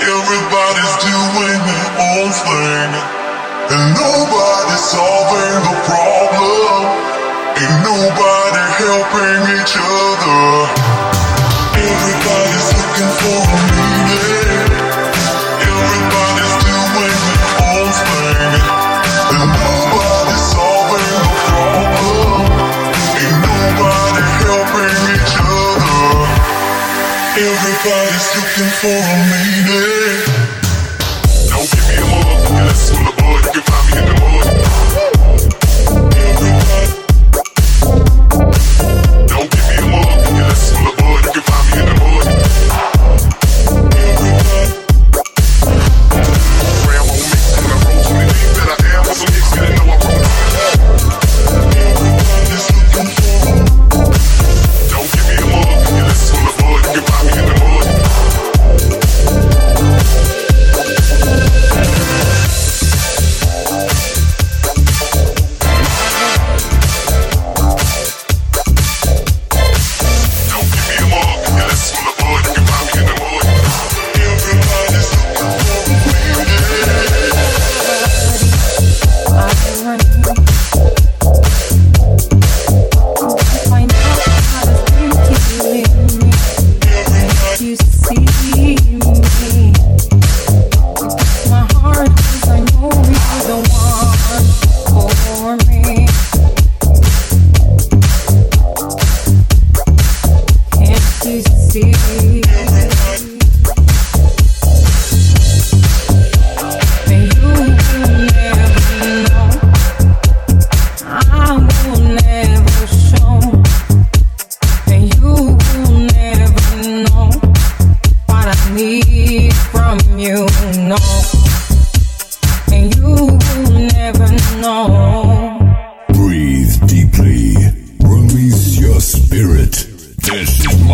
Everybody's doing their own thing, and nobody's solving the problem. Ain't nobody helping each other. Everybody's looking for meaning. Everybody's looking for a meaning. Don't give me a motherfucking lesson from the bud. You can find me in the mud.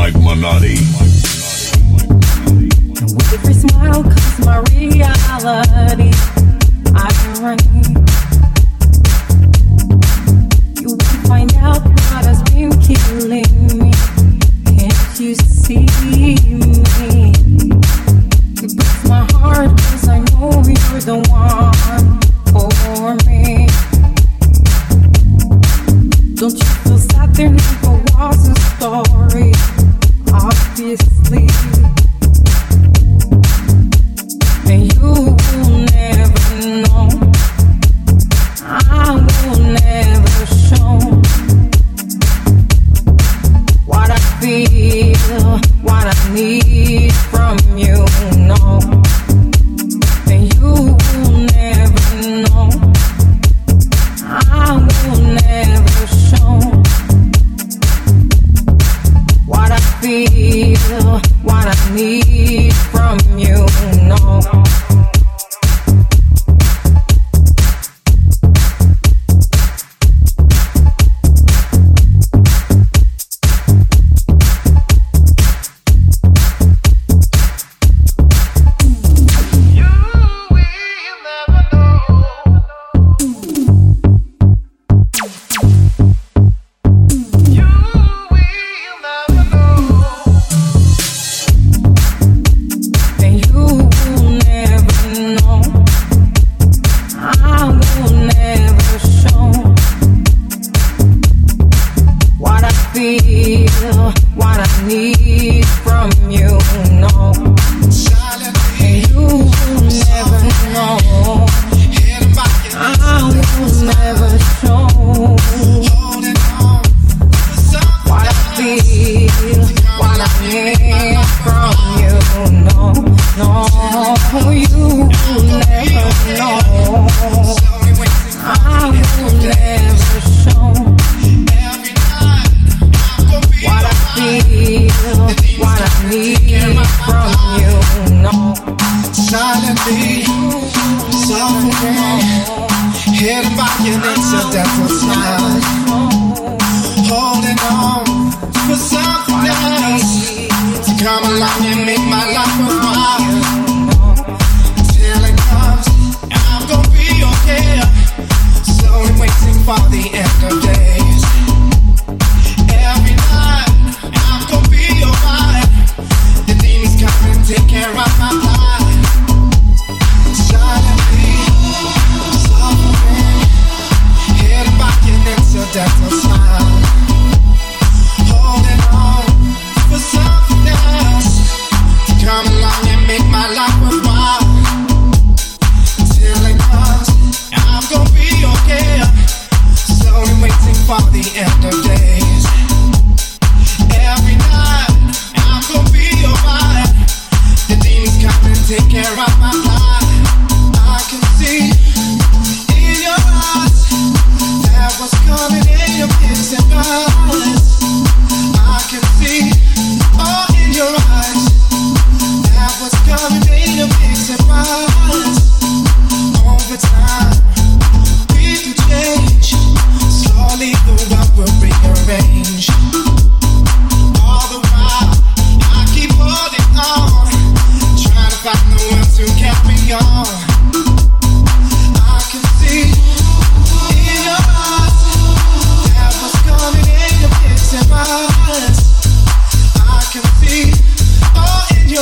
Mike Minotti. With every smile comes my reality. I can run.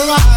around.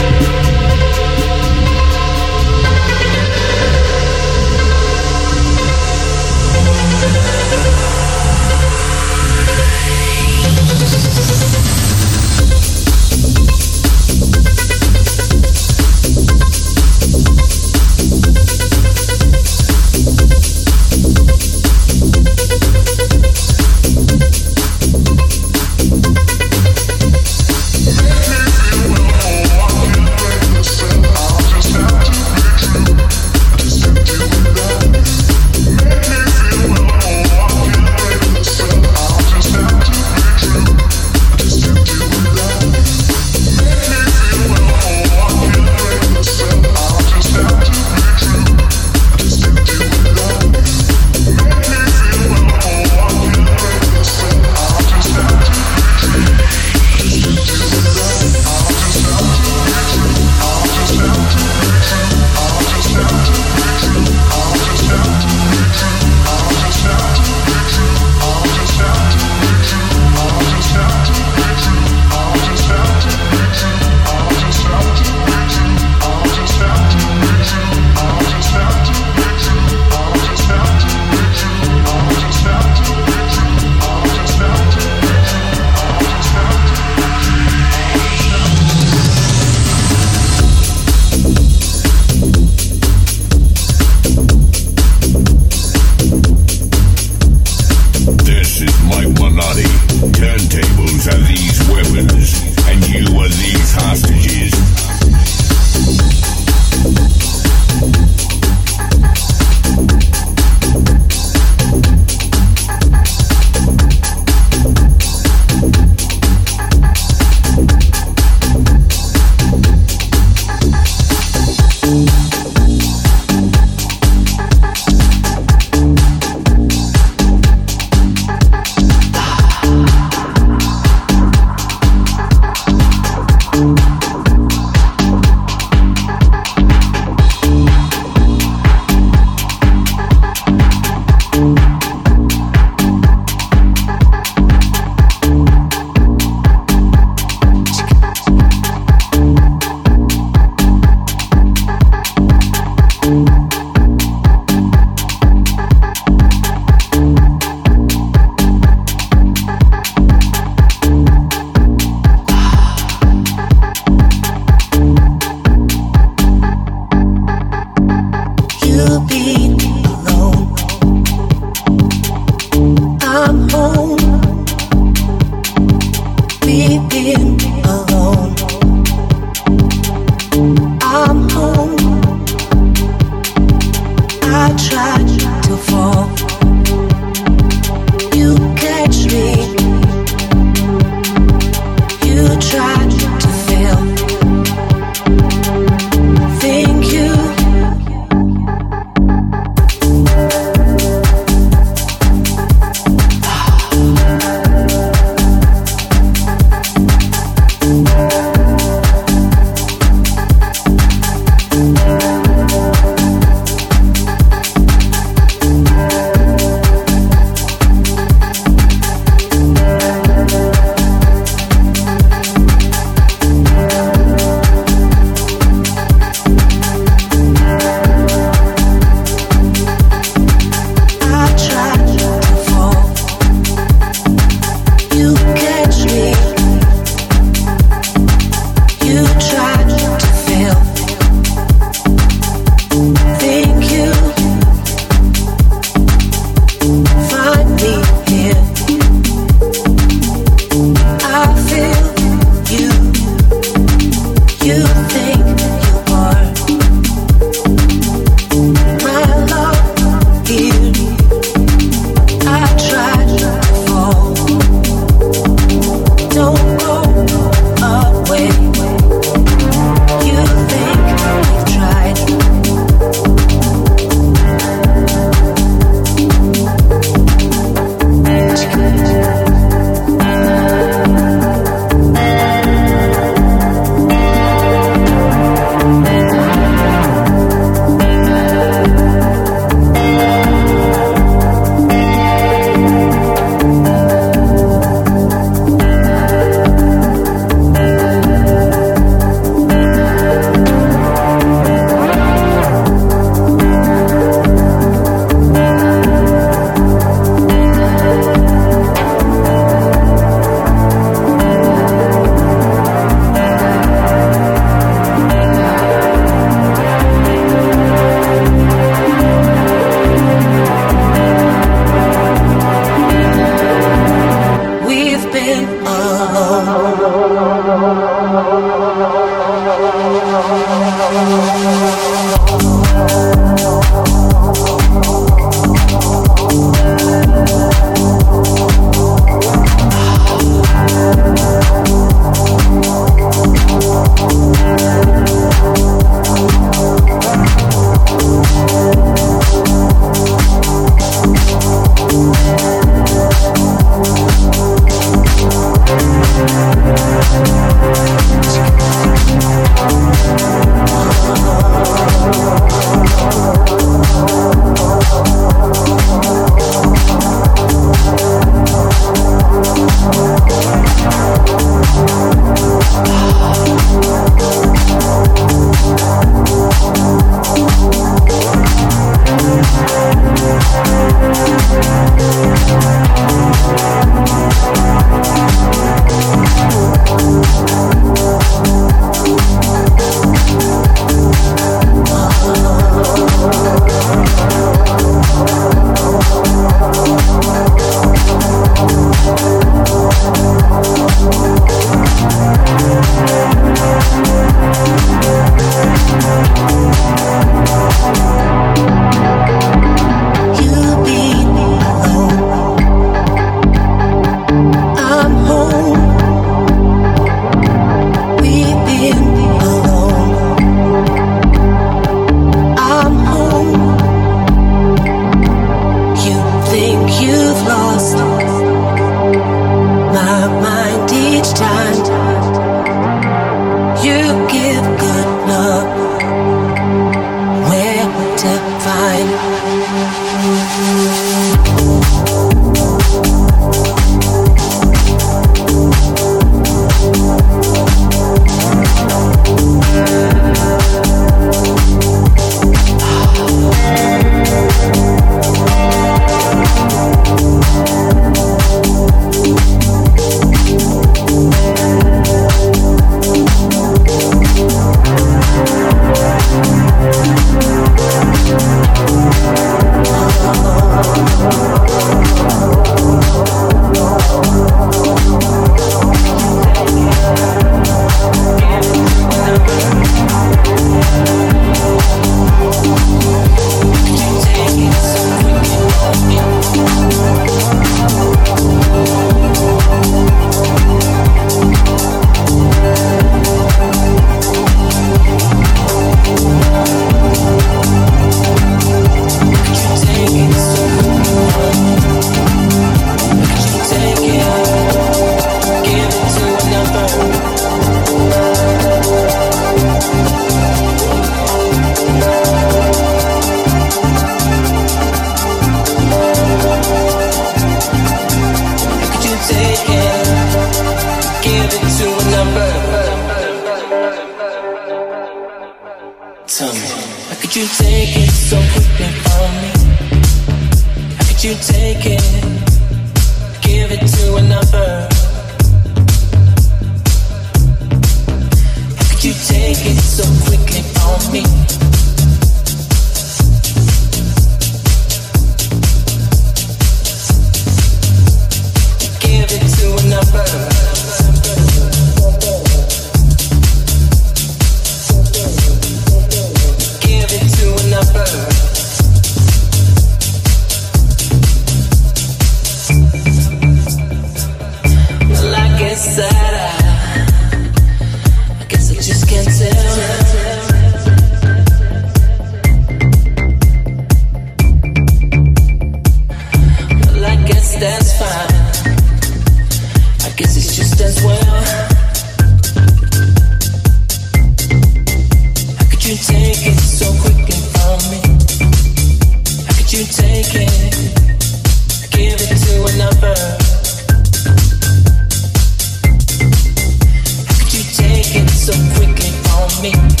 Me?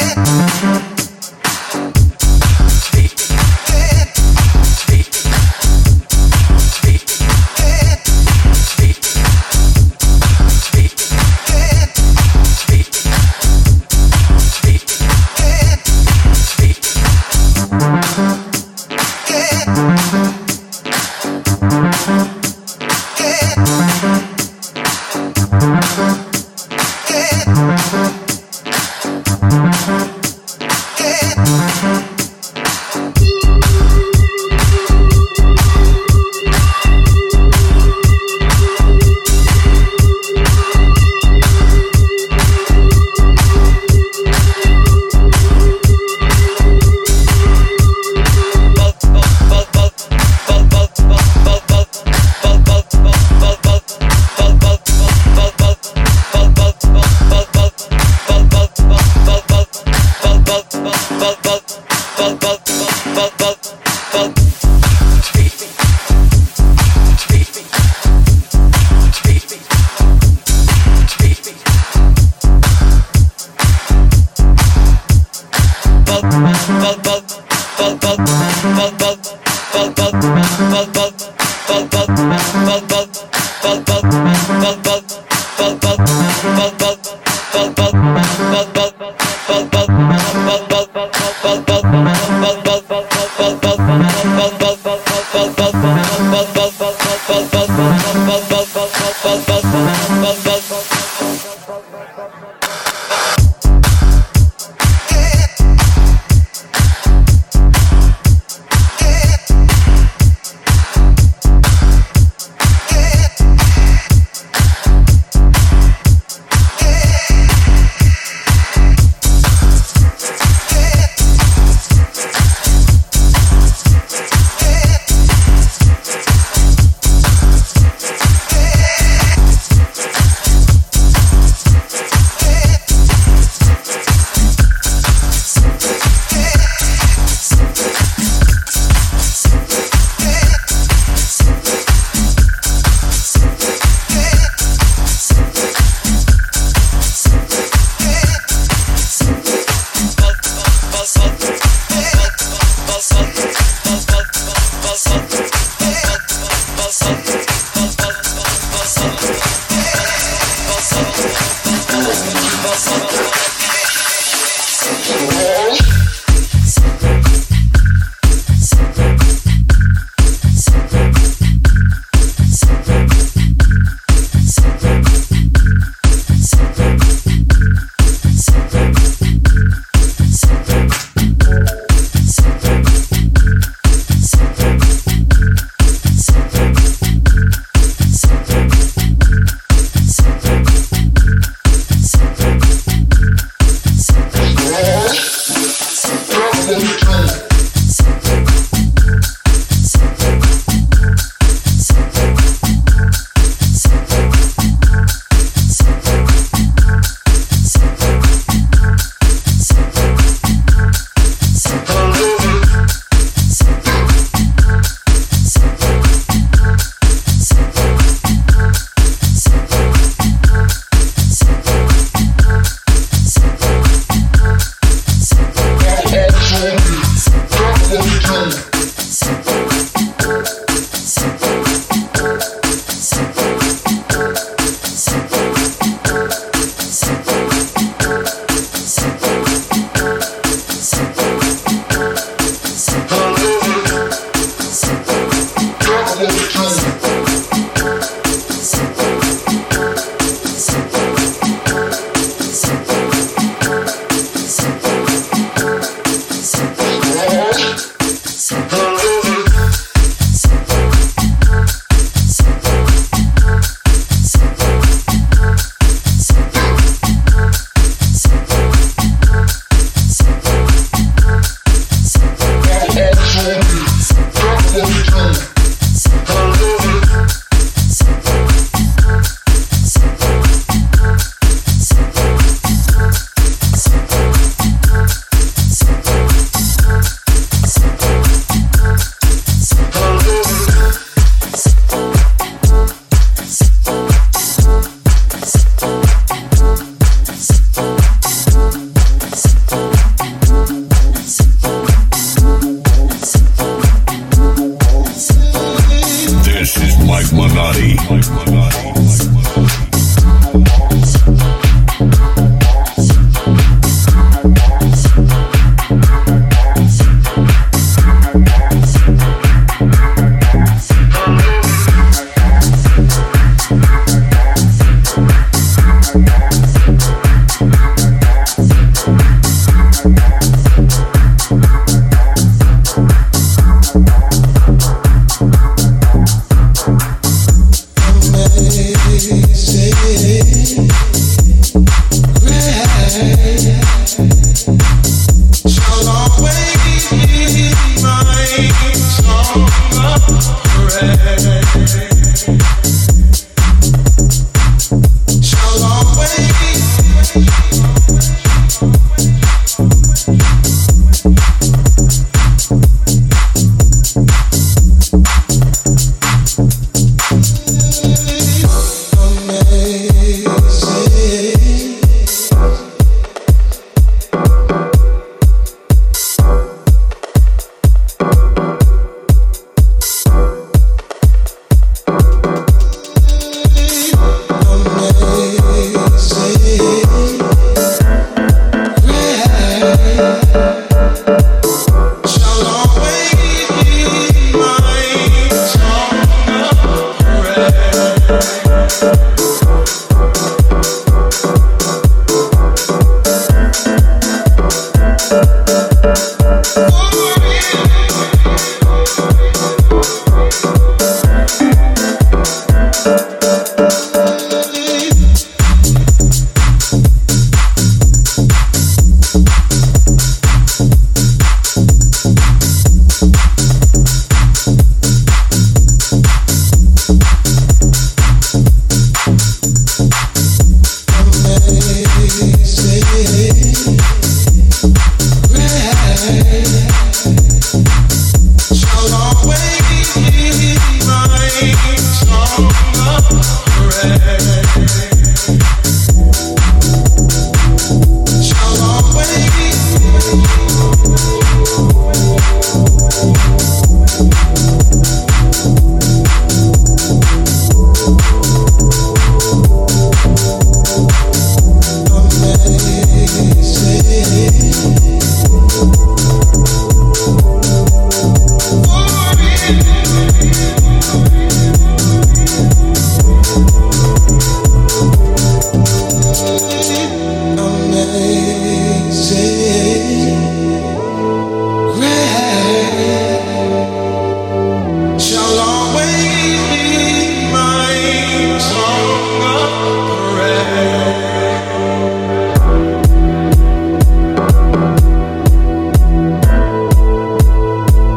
Yeah.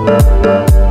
Thank